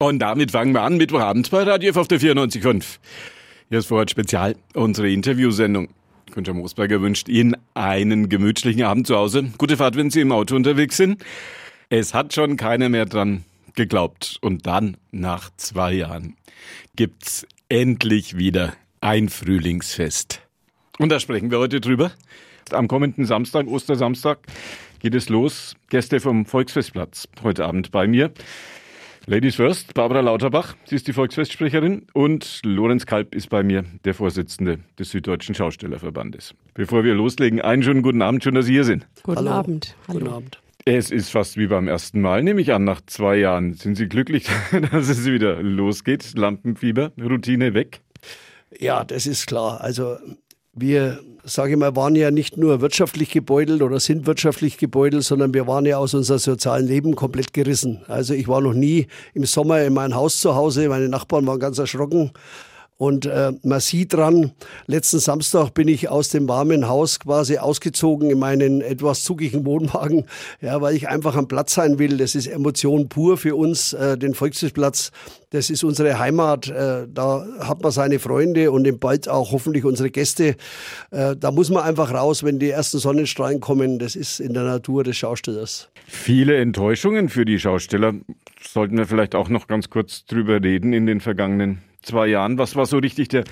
Und damit fangen wir an, Mittwochabend bei Radio F auf der 94.5. Hier ist Vorort Spezial, unsere Interviewsendung. Günther Moosberger wünscht Ihnen einen gemütlichen Abend zu Hause. Gute Fahrt, wenn Sie im Auto unterwegs sind. Es hat schon keiner mehr dran geglaubt. Und dann, nach zwei Jahren, gibt's endlich wieder ein Frühlingsfest. Und da sprechen wir heute drüber. Am kommenden Samstag, Ostersamstag, geht es los. Gäste vom Volksfestplatz heute Abend bei mir. Ladies first, Barbara Lauterbach, sie ist die Volksfestsprecherin und Lorenz Kalb ist bei mir, der Vorsitzende des Süddeutschen Schaustellerverbandes. Bevor wir loslegen, einen schönen guten Abend, schön, dass Sie hier sind. Guten Hallo. Abend. Hallo. Guten Abend. Es ist fast wie beim ersten Mal, nehme ich an, nach zwei Jahren. Sind Sie glücklich, dass es wieder losgeht? Lampenfieber, Routine weg? Ja, das ist klar. Also wir, sage ich mal, waren ja nicht nur wirtschaftlich gebeutelt oder sind wirtschaftlich gebeutelt, sondern wir waren ja aus unserem sozialen Leben komplett gerissen. Also ich war noch nie im Sommer in meinem Haus zu Hause. Meine Nachbarn waren ganz erschrocken. Und äh, man sieht dran, letzten Samstag bin ich aus dem warmen Haus quasi ausgezogen in meinen etwas zugigen Wohnwagen, ja, weil ich einfach am Platz sein will. Das ist Emotion pur für uns, äh, den Volksfestplatz. Das ist unsere Heimat. Äh, da hat man seine Freunde und bald auch hoffentlich unsere Gäste. Äh, da muss man einfach raus, wenn die ersten Sonnenstrahlen kommen. Das ist in der Natur des Schaustellers. Viele Enttäuschungen für die Schausteller. Sollten wir vielleicht auch noch ganz kurz drüber reden in den vergangenen zwei Jahren. Was war so richtig der,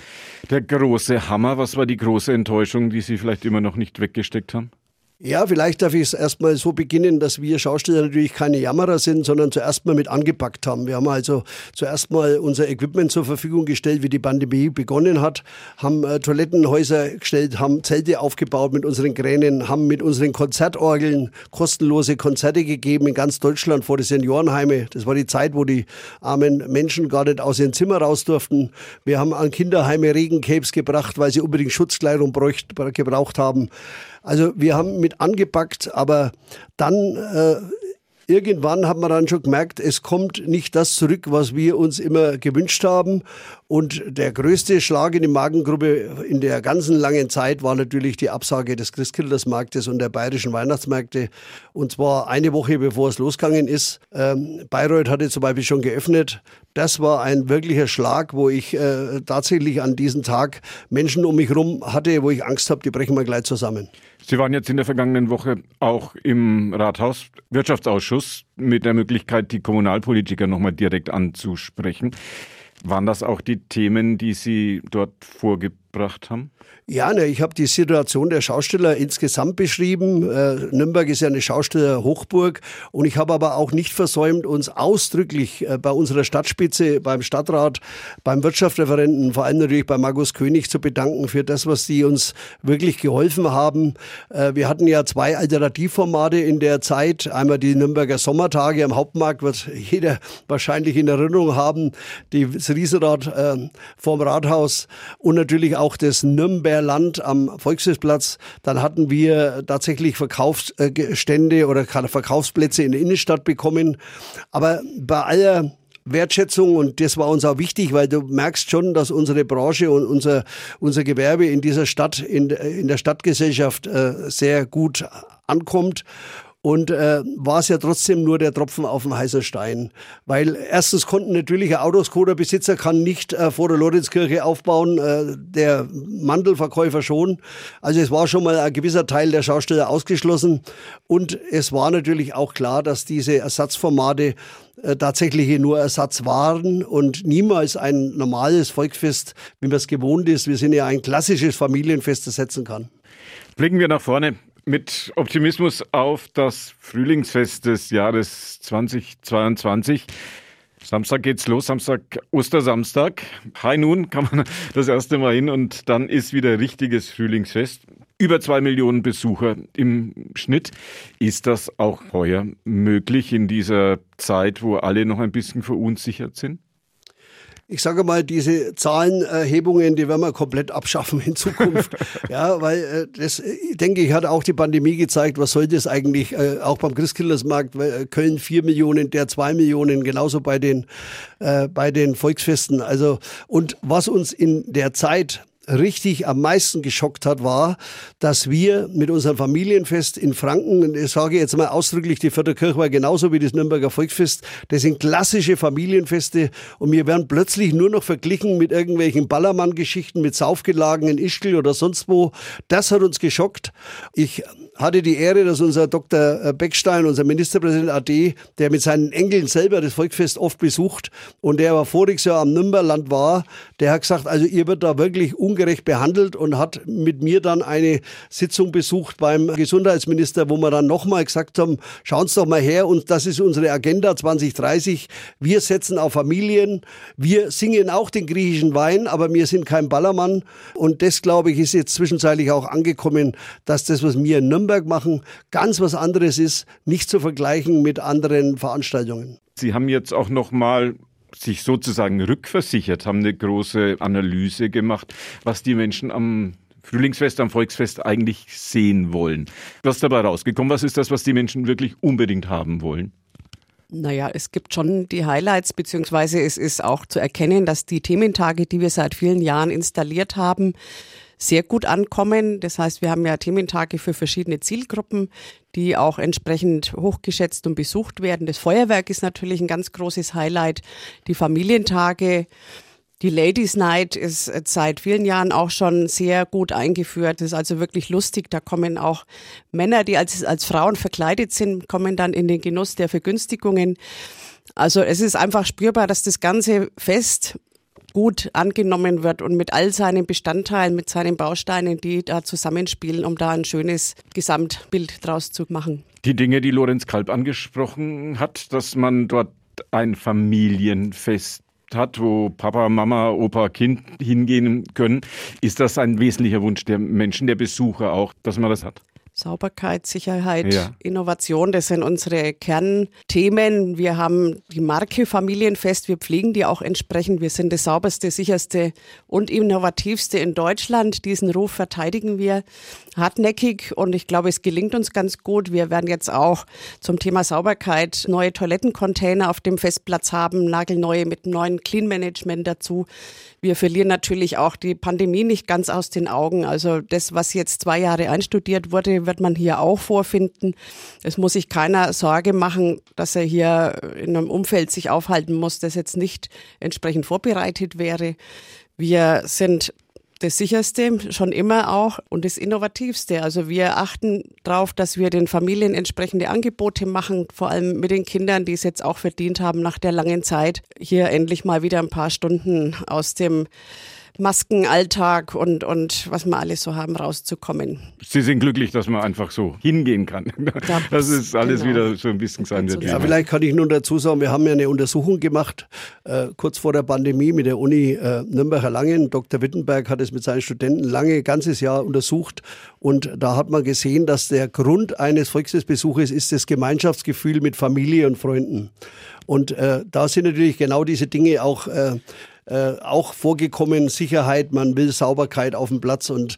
der große Hammer? Was war die große Enttäuschung, die Sie vielleicht immer noch nicht weggesteckt haben? Ja, vielleicht darf ich es erstmal so beginnen, dass wir Schausteller natürlich keine Jammerer sind, sondern zuerst mal mit angepackt haben. Wir haben also zuerst mal unser Equipment zur Verfügung gestellt, wie die Pandemie begonnen hat, haben äh, Toilettenhäuser gestellt, haben Zelte aufgebaut mit unseren Kränen, haben mit unseren Konzertorgeln kostenlose Konzerte gegeben in ganz Deutschland vor die Seniorenheime. Das war die Zeit, wo die armen Menschen gar nicht aus ihrem Zimmer raus durften. Wir haben an Kinderheime Regencapes gebracht, weil sie unbedingt Schutzkleidung bräucht, gebraucht haben. Also wir haben mit angepackt, aber dann äh, irgendwann hat man dann schon gemerkt, es kommt nicht das zurück, was wir uns immer gewünscht haben. Und der größte Schlag in die Magengruppe in der ganzen langen Zeit war natürlich die Absage des Christkindlersmarktes und der bayerischen Weihnachtsmärkte. Und zwar eine Woche bevor es losgegangen ist. Ähm, Bayreuth hatte zum Beispiel schon geöffnet. Das war ein wirklicher Schlag, wo ich äh, tatsächlich an diesem Tag Menschen um mich herum hatte, wo ich Angst habe, die brechen mal gleich zusammen. Sie waren jetzt in der vergangenen Woche auch im Rathaus Wirtschaftsausschuss mit der Möglichkeit, die Kommunalpolitiker nochmal direkt anzusprechen. Waren das auch die Themen, die Sie dort vorgebracht haben? Ja, ne, ich habe die Situation der Schausteller insgesamt beschrieben. Äh, Nürnberg ist ja eine Schaustellerhochburg und ich habe aber auch nicht versäumt, uns ausdrücklich äh, bei unserer Stadtspitze, beim Stadtrat, beim Wirtschaftsreferenten, vor allem natürlich bei Markus König zu bedanken für das, was sie uns wirklich geholfen haben. Äh, wir hatten ja zwei Alternativformate in der Zeit. Einmal die Nürnberger Sommertage am Hauptmarkt, wird jeder wahrscheinlich in Erinnerung haben, das Riesenrad äh, vorm Rathaus und natürlich auch das Nürnberg Land am Volksfestplatz. Dann hatten wir tatsächlich Verkaufsstände oder Verkaufsplätze in der Innenstadt bekommen. Aber bei aller Wertschätzung und das war uns auch wichtig, weil du merkst schon, dass unsere Branche und unser, unser Gewerbe in dieser Stadt, in, in der Stadtgesellschaft äh, sehr gut ankommt. Und äh, war es ja trotzdem nur der Tropfen auf dem heißen Stein. Weil erstens konnten natürlich ein Autoscoder-Besitzer kann nicht äh, vor der Lorenzkirche aufbauen, äh, der Mandelverkäufer schon. Also es war schon mal ein gewisser Teil der Schausteller ausgeschlossen. Und es war natürlich auch klar, dass diese Ersatzformate äh, tatsächlich nur Ersatz waren und niemals ein normales Volksfest, wie man es gewohnt ist. Wir sind ja ein klassisches Familienfest ersetzen kann. Blicken wir nach vorne mit Optimismus auf das Frühlingsfest des Jahres 2022. Samstag geht's los, Samstag, Ostersamstag. High Noon kann man das erste Mal hin und dann ist wieder richtiges Frühlingsfest. Über zwei Millionen Besucher im Schnitt. Ist das auch heuer möglich in dieser Zeit, wo alle noch ein bisschen verunsichert sind? Ich sage mal, diese Zahlenerhebungen, die werden wir komplett abschaffen in Zukunft. ja, weil äh, das, denke ich, hat auch die Pandemie gezeigt, was soll das eigentlich, äh, auch beim Christkindlersmarkt, äh, Köln vier Millionen, der zwei Millionen, genauso bei den, äh, bei den Volksfesten. Also, und was uns in der Zeit richtig am meisten geschockt hat, war, dass wir mit unserem Familienfest in Franken, ich sage jetzt mal ausdrücklich, die Vierte Kirche war genauso wie das Nürnberger Volksfest, das sind klassische Familienfeste und wir werden plötzlich nur noch verglichen mit irgendwelchen Ballermann-Geschichten, mit Saufgelagen in Ischgl oder sonst wo. Das hat uns geschockt. Ich hatte die Ehre, dass unser Dr. Beckstein, unser Ministerpräsident AD, der mit seinen Enkeln selber das Volksfest oft besucht und der aber voriges Jahr am Nürnberland war, der hat gesagt, also ihr wird da wirklich ungerecht behandelt und hat mit mir dann eine Sitzung besucht beim Gesundheitsminister, wo wir dann nochmal gesagt haben, schauen Sie doch mal her und das ist unsere Agenda 2030. Wir setzen auf Familien, wir singen auch den griechischen Wein, aber wir sind kein Ballermann und das, glaube ich, ist jetzt zwischenzeitlich auch angekommen, dass das, was wir in Nürnberg machen, ganz was anderes ist, nicht zu vergleichen mit anderen Veranstaltungen. Sie haben jetzt auch noch mal sich sozusagen rückversichert, haben eine große Analyse gemacht, was die Menschen am Frühlingsfest, am Volksfest eigentlich sehen wollen. Was ist dabei rausgekommen? Was ist das, was die Menschen wirklich unbedingt haben wollen? Naja, es gibt schon die Highlights, beziehungsweise es ist auch zu erkennen, dass die Thementage, die wir seit vielen Jahren installiert haben, sehr gut ankommen. Das heißt, wir haben ja Thementage für verschiedene Zielgruppen, die auch entsprechend hochgeschätzt und besucht werden. Das Feuerwerk ist natürlich ein ganz großes Highlight. Die Familientage, die Ladies Night ist seit vielen Jahren auch schon sehr gut eingeführt. Das ist also wirklich lustig. Da kommen auch Männer, die als, als Frauen verkleidet sind, kommen dann in den Genuss der Vergünstigungen. Also es ist einfach spürbar, dass das ganze Fest gut angenommen wird und mit all seinen Bestandteilen, mit seinen Bausteinen, die da zusammenspielen, um da ein schönes Gesamtbild draus zu machen. Die Dinge, die Lorenz Kalb angesprochen hat, dass man dort ein Familienfest hat, wo Papa, Mama, Opa, Kind hingehen können, ist das ein wesentlicher Wunsch der Menschen, der Besucher auch, dass man das hat? Sauberkeit, Sicherheit, ja. Innovation, das sind unsere Kernthemen. Wir haben die Marke Familienfest, wir pflegen die auch entsprechend. Wir sind das sauberste, sicherste und innovativste in Deutschland. Diesen Ruf verteidigen wir hartnäckig und ich glaube, es gelingt uns ganz gut. Wir werden jetzt auch zum Thema Sauberkeit neue Toilettencontainer auf dem Festplatz haben, nagelneue mit neuen Clean Management dazu. Wir verlieren natürlich auch die Pandemie nicht ganz aus den Augen. Also das, was jetzt zwei Jahre einstudiert wurde, wird man hier auch vorfinden. Es muss sich keiner Sorge machen, dass er hier in einem Umfeld sich aufhalten muss, das jetzt nicht entsprechend vorbereitet wäre. Wir sind das sicherste schon immer auch und das innovativste. Also wir achten darauf, dass wir den Familien entsprechende Angebote machen, vor allem mit den Kindern, die es jetzt auch verdient haben, nach der langen Zeit hier endlich mal wieder ein paar Stunden aus dem Maskenalltag und, und was wir alles so haben, rauszukommen. Sie sind glücklich, dass man einfach so hingehen kann. Das ist alles genau. wieder so ein bisschen sein. Ja, vielleicht kann ich nur dazu sagen, wir haben ja eine Untersuchung gemacht, äh, kurz vor der Pandemie mit der Uni äh, Nürnberger Langen. Dr. Wittenberg hat es mit seinen Studenten lange, ganzes Jahr untersucht. Und da hat man gesehen, dass der Grund eines Volksfestbesuches ist das Gemeinschaftsgefühl mit Familie und Freunden. Und äh, da sind natürlich genau diese Dinge auch äh, äh, auch vorgekommen, Sicherheit, man will Sauberkeit auf dem Platz und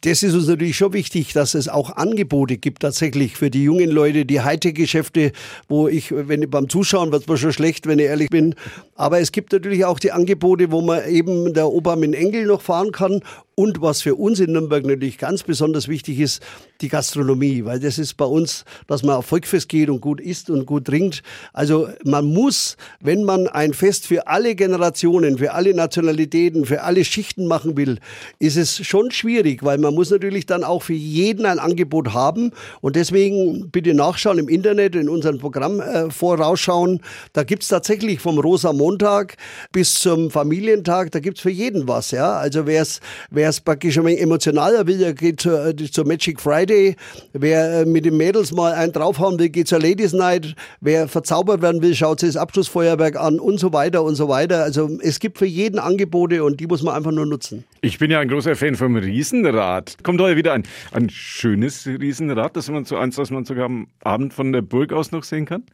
das ist uns natürlich schon wichtig, dass es auch Angebote gibt tatsächlich für die jungen Leute, die Hightech-Geschäfte, wo ich, wenn ich beim Zuschauen wird es mir schon schlecht, wenn ich ehrlich bin, aber es gibt natürlich auch die Angebote, wo man eben der Opa mit Engel noch fahren kann. Und was für uns in Nürnberg natürlich ganz besonders wichtig ist, die Gastronomie, weil das ist bei uns, dass man auf Volkfest geht und gut isst und gut trinkt. Also man muss, wenn man ein Fest für alle Generationen, für alle Nationalitäten, für alle Schichten machen will, ist es schon schwierig, weil man muss natürlich dann auch für jeden ein Angebot haben und deswegen bitte nachschauen im Internet, in unserem Programm äh, vorausschauen. Da gibt's tatsächlich vom Rosa Montag bis zum Familientag, da gibt's für jeden was. Ja? Also wer es es praktisch ein wenig emotionaler will, der geht zur, äh, zur Magic Friday. Wer äh, mit den Mädels mal einen draufhauen will, geht zur Ladies Night. Wer verzaubert werden will, schaut sich das Abschlussfeuerwerk an und so weiter und so weiter. Also es gibt für jeden Angebote und die muss man einfach nur nutzen. Ich bin ja ein großer Fan vom Riesenrad. Kommt heute wieder ein, ein schönes Riesenrad, das man so eins, das man sogar am Abend von der Burg aus noch sehen kann?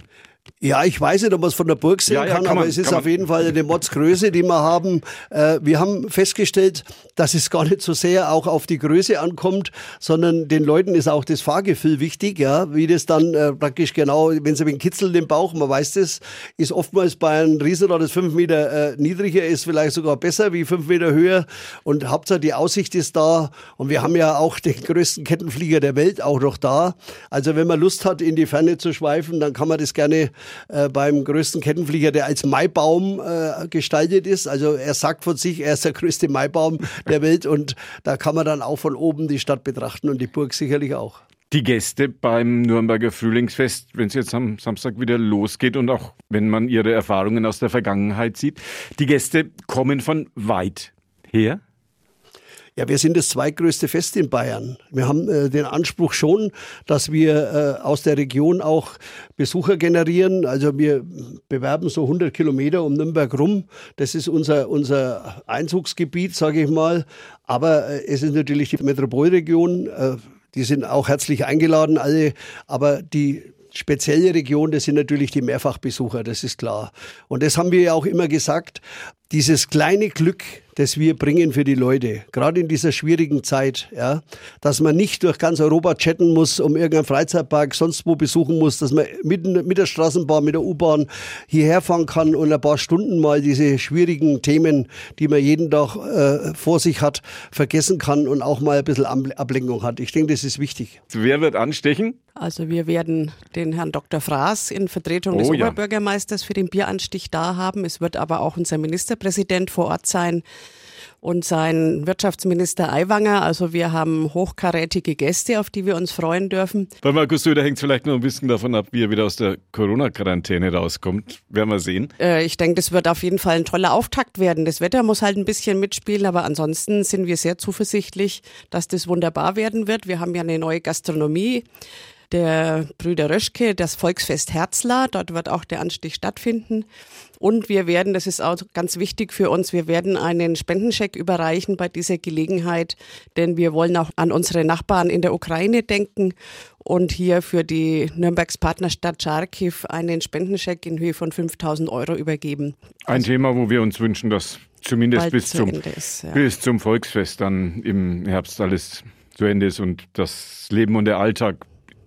Ja, ich weiß nicht, ob man es von der Burg sehen ja, ja, kann, kann man, aber es ist auf jeden Fall eine Modsgröße, die wir haben. Äh, wir haben festgestellt, dass es gar nicht so sehr auch auf die Größe ankommt, sondern den Leuten ist auch das Fahrgefühl wichtig, ja, wie das dann äh, praktisch genau, wenn sie ein Kitzel im Bauch, man weiß das, ist oftmals bei einem Riesenrad, das fünf Meter äh, niedriger ist, vielleicht sogar besser wie fünf Meter höher und Hauptsache die Aussicht ist da und wir haben ja auch den größten Kettenflieger der Welt auch noch da. Also wenn man Lust hat, in die Ferne zu schweifen, dann kann man das gerne äh, beim größten Kettenflieger, der als Maibaum äh, gestaltet ist. Also er sagt von sich, er ist der größte Maibaum der Welt und da kann man dann auch von oben die Stadt betrachten und die Burg sicherlich auch. Die Gäste beim Nürnberger Frühlingsfest, wenn es jetzt am Samstag wieder losgeht und auch wenn man ihre Erfahrungen aus der Vergangenheit sieht, die Gäste kommen von weit her? Ja, wir sind das zweitgrößte Fest in Bayern. Wir haben äh, den Anspruch schon, dass wir äh, aus der Region auch Besucher generieren. Also wir bewerben so 100 Kilometer um Nürnberg rum. Das ist unser, unser Einzugsgebiet, sage ich mal. Aber äh, es ist natürlich die Metropolregion. Äh, die sind auch herzlich eingeladen, alle. Aber die spezielle Region, das sind natürlich die Mehrfachbesucher, das ist klar. Und das haben wir ja auch immer gesagt, dieses kleine Glück, das wir bringen für die Leute, gerade in dieser schwierigen Zeit, ja, dass man nicht durch ganz Europa chatten muss, um irgendeinen Freizeitpark sonst wo besuchen muss, dass man mit, mit der Straßenbahn, mit der U-Bahn hierher fahren kann und ein paar Stunden mal diese schwierigen Themen, die man jeden Tag äh, vor sich hat, vergessen kann und auch mal ein bisschen Ablenkung hat. Ich denke, das ist wichtig. Wer wird anstechen? Also wir werden den Herrn Dr. Fraß in Vertretung des oh, Oberbürgermeisters für den Bieranstich da haben. Es wird aber auch unser Ministerpräsident vor Ort sein und sein Wirtschaftsminister Aiwanger. Also wir haben hochkarätige Gäste, auf die wir uns freuen dürfen. Bei Markus Söder hängt es vielleicht noch ein bisschen davon ab, wie er wieder aus der Corona-Quarantäne rauskommt. Werden wir sehen. Äh, ich denke, das wird auf jeden Fall ein toller Auftakt werden. Das Wetter muss halt ein bisschen mitspielen, aber ansonsten sind wir sehr zuversichtlich, dass das wunderbar werden wird. Wir haben ja eine neue Gastronomie der Brüder Röschke, das Volksfest Herzler. Dort wird auch der Anstich stattfinden. Und wir werden, das ist auch ganz wichtig für uns, wir werden einen Spendenscheck überreichen bei dieser Gelegenheit, denn wir wollen auch an unsere Nachbarn in der Ukraine denken und hier für die Nürnbergs Partnerstadt Charkiw einen Spendenscheck in Höhe von 5000 Euro übergeben. Ein also Thema, wo wir uns wünschen, dass zumindest bis zum, ist, ja. bis zum Volksfest dann im Herbst alles zu Ende ist und das Leben und der Alltag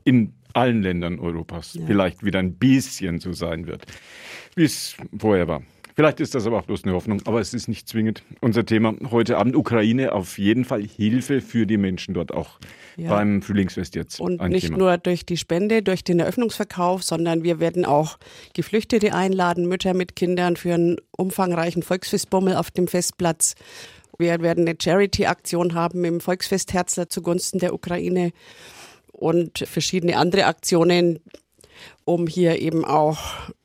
in allen Ländern Europas ja. vielleicht wieder ein bisschen so sein wird, wie es vorher war. Vielleicht ist das aber auch bloß eine Hoffnung, aber es ist nicht zwingend. Unser Thema heute Abend Ukraine auf jeden Fall Hilfe für die Menschen dort auch ja. beim Frühlingsfest jetzt. Und nicht Thema. nur durch die Spende, durch den Eröffnungsverkauf, sondern wir werden auch Geflüchtete einladen, Mütter mit Kindern für einen umfangreichen Volksfestbummel auf dem Festplatz. Wir werden eine Charity-Aktion haben im Volksfest Herzler zugunsten der Ukraine und verschiedene andere Aktionen, um hier eben auch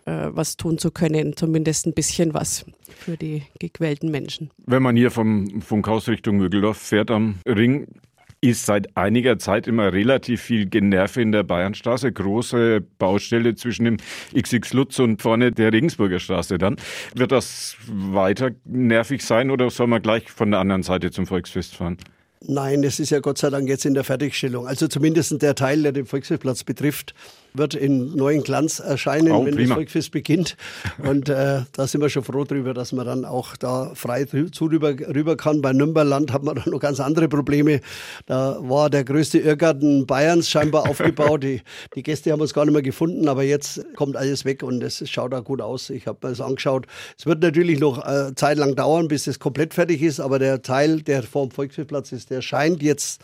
äh, was tun zu können, zumindest ein bisschen was für die gequälten Menschen. Wenn man hier vom Funkhaus Richtung Mögeldorf fährt am Ring, ist seit einiger Zeit immer relativ viel Generve in der Bayernstraße. Große Baustelle zwischen dem XX Lutz und vorne der Regensburger Straße dann. Wird das weiter nervig sein oder soll man gleich von der anderen Seite zum Volksfest fahren? Nein, es ist ja Gott sei Dank jetzt in der Fertigstellung. Also zumindest der Teil, der den Volksfestplatz betrifft, wird in neuen Glanz erscheinen, oh, wenn prima. das Volksfest beginnt. Und äh, da sind wir schon froh drüber, dass man dann auch da frei zu rüber, rüber kann. Bei Nürnberland hat man noch ganz andere Probleme. Da war der größte Irrgarten Bayerns scheinbar aufgebaut. Die, die Gäste haben uns gar nicht mehr gefunden, aber jetzt kommt alles weg und es schaut auch gut aus. Ich habe mir das angeschaut. Es wird natürlich noch äh, Zeit lang dauern, bis es komplett fertig ist, aber der Teil, der vor dem Volksfestplatz ist, der scheint jetzt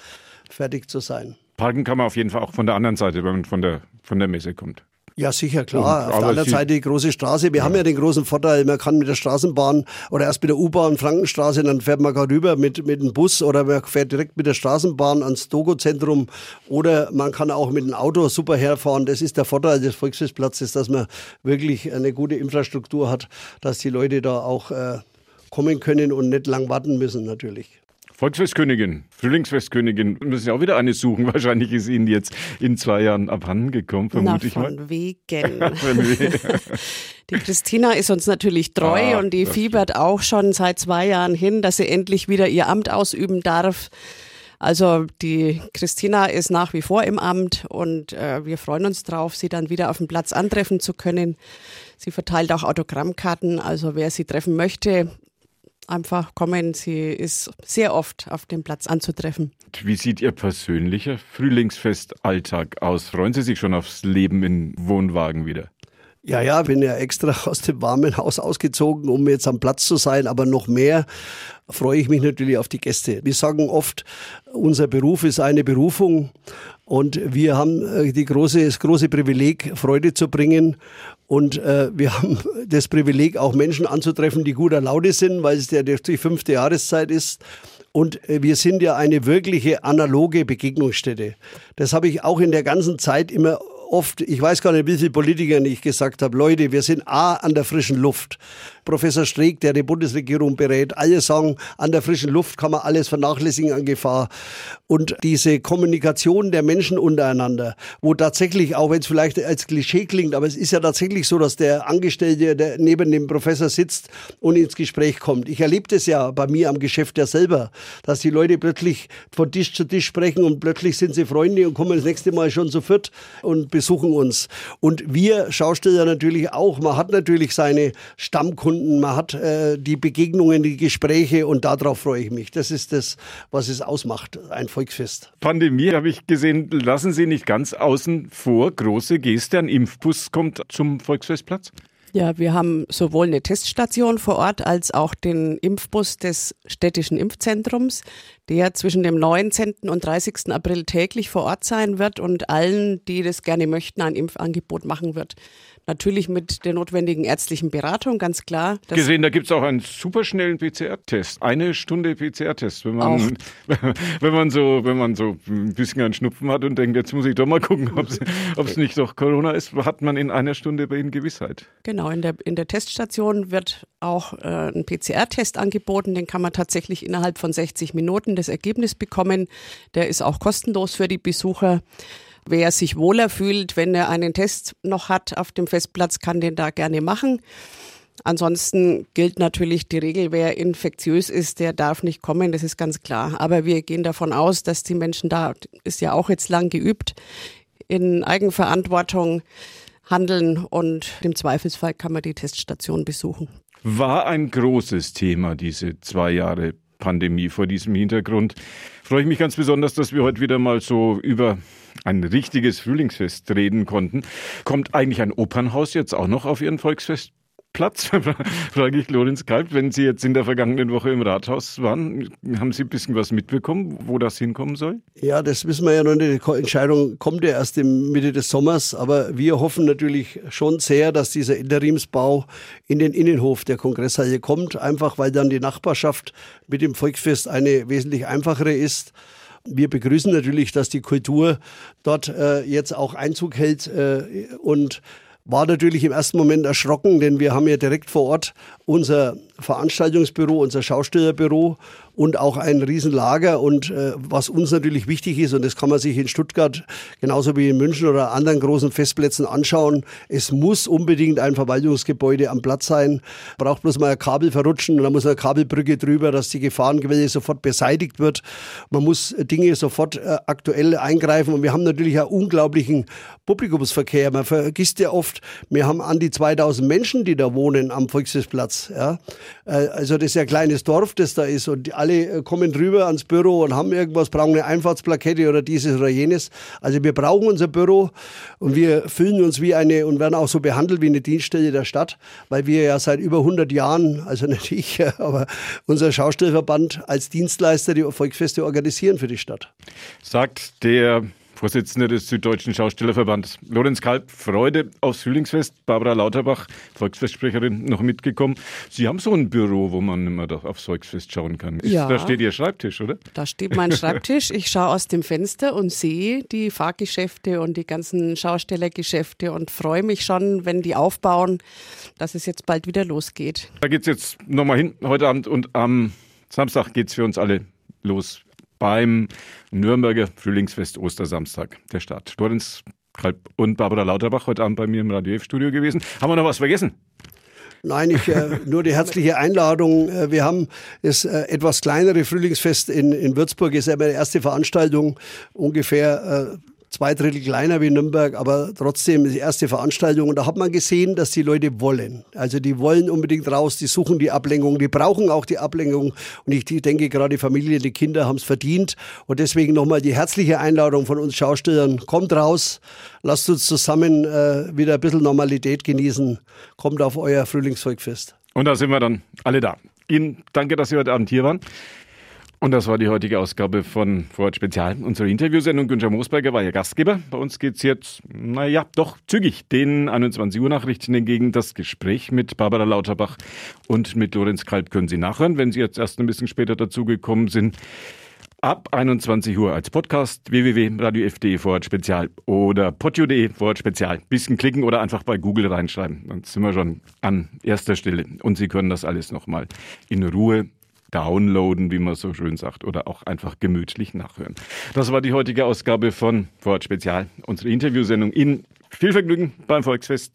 fertig zu sein. Parken kann man auf jeden Fall auch von der anderen Seite, wenn man von der, von der Messe kommt. Ja, sicher, klar. Und, Auf der anderen Seite die große Straße. Wir ja. haben ja den großen Vorteil, man kann mit der Straßenbahn oder erst mit der U-Bahn Frankenstraße, dann fährt man gerade rüber mit, mit dem Bus oder man fährt direkt mit der Straßenbahn ans Dogo-Zentrum oder man kann auch mit dem Auto super herfahren. Das ist der Vorteil des Volksfestplatzes, dass man wirklich eine gute Infrastruktur hat, dass die Leute da auch äh, kommen können und nicht lang warten müssen natürlich. Volksfestkönigin, Frühlingsfestkönigin, müssen ja auch wieder eine suchen. Wahrscheinlich ist Ihnen jetzt in zwei Jahren abhanden gekommen, vermute Na, ich mal. Von wegen. die Christina ist uns natürlich treu ah, und die fiebert auch schon seit zwei Jahren hin, dass sie endlich wieder ihr Amt ausüben darf. Also die Christina ist nach wie vor im Amt und äh, wir freuen uns drauf, sie dann wieder auf dem Platz antreffen zu können. Sie verteilt auch Autogrammkarten, also wer sie treffen möchte, einfach kommen. Sie ist sehr oft auf dem Platz anzutreffen. Wie sieht Ihr persönlicher Frühlingsfestalltag aus? Freuen Sie sich schon aufs Leben in Wohnwagen wieder? Ja, ja, bin ja extra aus dem warmen Haus ausgezogen, um jetzt am Platz zu sein, aber noch mehr freue ich mich natürlich auf die Gäste. Wir sagen oft, unser Beruf ist eine Berufung und wir haben äh, die große, das große Privileg, Freude zu bringen. Und äh, wir haben das Privileg, auch Menschen anzutreffen, die guter Laune sind, weil es ja die fünfte Jahreszeit ist. Und äh, wir sind ja eine wirkliche analoge Begegnungsstätte. Das habe ich auch in der ganzen Zeit immer oft, ich weiß gar nicht, wie viele Politiker ich gesagt habe, Leute, wir sind A an der frischen Luft. Professor Streeck, der die Bundesregierung berät, alle sagen, an der frischen Luft kann man alles vernachlässigen an Gefahr. Und diese Kommunikation der Menschen untereinander, wo tatsächlich, auch wenn es vielleicht als Klischee klingt, aber es ist ja tatsächlich so, dass der Angestellte, der neben dem Professor sitzt und ins Gespräch kommt. Ich erlebe das ja bei mir am Geschäft ja selber, dass die Leute plötzlich von Tisch zu Tisch sprechen und plötzlich sind sie Freunde und kommen das nächste Mal schon zu viert und besuchen uns. Und wir Schausteller natürlich auch. Man hat natürlich seine Stammkunden Stunden, man hat äh, die Begegnungen, die Gespräche und darauf freue ich mich. Das ist das, was es ausmacht, ein Volksfest. Pandemie habe ich gesehen, lassen Sie nicht ganz außen vor. Große Geste, ein Impfbus kommt zum Volksfestplatz? Ja, wir haben sowohl eine Teststation vor Ort als auch den Impfbus des städtischen Impfzentrums, der zwischen dem 19. und 30. April täglich vor Ort sein wird und allen, die das gerne möchten, ein Impfangebot machen wird. Natürlich mit der notwendigen ärztlichen Beratung, ganz klar. Gesehen, da gibt es auch einen superschnellen PCR-Test. Eine Stunde PCR-Test, wenn man, wenn man so, wenn man so ein bisschen einen Schnupfen hat und denkt, jetzt muss ich doch mal gucken, ob es nicht doch Corona ist, hat man in einer Stunde bei Ihnen Gewissheit. Genau, in der, in der Teststation wird auch äh, ein PCR-Test angeboten. Den kann man tatsächlich innerhalb von 60 Minuten das Ergebnis bekommen. Der ist auch kostenlos für die Besucher. Wer sich wohler fühlt, wenn er einen Test noch hat auf dem Festplatz, kann den da gerne machen. Ansonsten gilt natürlich die Regel, wer infektiös ist, der darf nicht kommen, das ist ganz klar. Aber wir gehen davon aus, dass die Menschen da, ist ja auch jetzt lang geübt, in Eigenverantwortung handeln und im Zweifelsfall kann man die Teststation besuchen. War ein großes Thema, diese zwei Jahre Pandemie. Vor diesem Hintergrund freue ich mich ganz besonders, dass wir heute wieder mal so über ein richtiges Frühlingsfest reden konnten. Kommt eigentlich ein Opernhaus jetzt auch noch auf Ihren Volksfest? Platz, frage ich Lorenz Kalb. Wenn Sie jetzt in der vergangenen Woche im Rathaus waren, haben Sie ein bisschen was mitbekommen, wo das hinkommen soll? Ja, das wissen wir ja noch nicht. Die Entscheidung kommt ja erst in Mitte des Sommers. Aber wir hoffen natürlich schon sehr, dass dieser Interimsbau in den Innenhof der Kongresshalle kommt. Einfach, weil dann die Nachbarschaft mit dem Volksfest eine wesentlich einfachere ist. Wir begrüßen natürlich, dass die Kultur dort äh, jetzt auch Einzug hält äh, und war natürlich im ersten Moment erschrocken, denn wir haben ja direkt vor Ort unser Veranstaltungsbüro, unser Schaustellerbüro und auch ein Riesenlager. Und äh, was uns natürlich wichtig ist, und das kann man sich in Stuttgart genauso wie in München oder anderen großen Festplätzen anschauen, es muss unbedingt ein Verwaltungsgebäude am Platz sein. Braucht bloß mal ein Kabel verrutschen und dann muss eine Kabelbrücke drüber, dass die Gefahrenquelle sofort beseitigt wird. Man muss Dinge sofort äh, aktuell eingreifen. Und wir haben natürlich einen unglaublichen Publikumsverkehr. Man vergisst ja oft, wir haben an die 2000 Menschen, die da wohnen am Volksfestplatz. Ja. Äh, also das ist ja ein kleines Dorf, das da ist und alle äh, kommen drüber ans Büro und haben irgendwas, brauchen eine Einfahrtsplakette oder dieses oder jenes. Also wir brauchen unser Büro und wir fühlen uns wie eine und werden auch so behandelt wie eine Dienststelle der Stadt, weil wir ja seit über 100 Jahren, also nicht ich, aber unser Schaustellverband als Dienstleister die Volksfeste organisieren für die Stadt. Sagt der Vorsitzende des Süddeutschen Schaustellerverbands. Lorenz Kalb, Freude aufs Frühlingsfest. Barbara Lauterbach, Volksfestsprecherin, noch mitgekommen. Sie haben so ein Büro, wo man immer doch aufs Volksfest schauen kann. Ja. Da steht Ihr Schreibtisch, oder? Da steht mein Schreibtisch. Ich schaue aus dem Fenster und sehe die Fahrgeschäfte und die ganzen Schaustellergeschäfte und freue mich schon, wenn die aufbauen, dass es jetzt bald wieder losgeht. Da geht es jetzt nochmal hin, heute Abend und am Samstag geht es für uns alle los beim Nürnberger Frühlingsfest Ostersamstag der Stadt. Lorenz Kalb und Barbara Lauterbach heute Abend bei mir im Radio F-Studio gewesen. Haben wir noch was vergessen? Nein, ich, äh, nur die herzliche Einladung. Äh, wir haben das äh, etwas kleinere Frühlingsfest in, in Würzburg, ist ja meine erste Veranstaltung, ungefähr äh, zwei Drittel kleiner wie Nürnberg, aber trotzdem die erste Veranstaltung. Und da hat man gesehen, dass die Leute wollen. Also die wollen unbedingt raus, die suchen die Ablenkung, die brauchen auch die Ablenkung. Und ich denke, gerade die Familie, die Kinder haben es verdient. Und deswegen nochmal die herzliche Einladung von uns Schaustellern. Kommt raus, lasst uns zusammen äh, wieder ein bisschen Normalität genießen. Kommt auf euer Frühlingsvolkfest. Und da sind wir dann alle da. Ihnen danke, dass Sie heute Abend hier waren. Und das war die heutige Ausgabe von Vorort Spezial, unsere Interviewsendung. Günther Moosberger war Ihr Gastgeber. Bei uns geht es jetzt, naja, doch zügig den 21 Uhr Nachrichten entgegen. Das Gespräch mit Barbara Lauterbach und mit Lorenz Kalb können Sie nachhören, wenn Sie jetzt erst ein bisschen später dazugekommen sind. Ab 21 Uhr als Podcast www.radio.de Vorort Spezial oder podio.de Vorort Spezial. Bisschen klicken oder einfach bei Google reinschreiben. Dann sind wir schon an erster Stelle. Und Sie können das alles nochmal in Ruhe downloaden, wie man so schön sagt, oder auch einfach gemütlich nachhören. Das war die heutige Ausgabe von Vorort Spezial, unsere Interviewsendung. Ihnen viel Vergnügen beim Volksfest,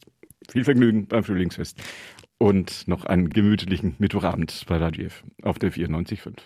viel Vergnügen beim Frühlingsfest und noch einen gemütlichen Mittwochabend bei Radio F auf der 94.5.